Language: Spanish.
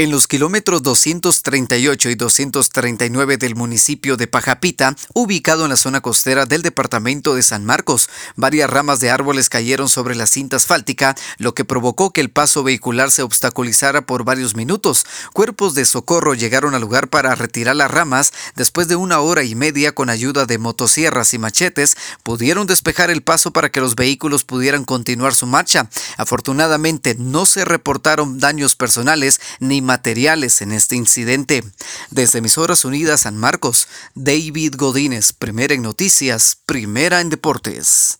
En los kilómetros 238 y 239 del municipio de Pajapita, ubicado en la zona costera del departamento de San Marcos, varias ramas de árboles cayeron sobre la cinta asfáltica, lo que provocó que el paso vehicular se obstaculizara por varios minutos. Cuerpos de socorro llegaron al lugar para retirar las ramas. Después de una hora y media, con ayuda de motosierras y machetes, pudieron despejar el paso para que los vehículos pudieran continuar su marcha. Afortunadamente, no se reportaron daños personales ni materiales en este incidente. Desde Emisoras Unidas San Marcos, David Godínez, primera en noticias, primera en deportes.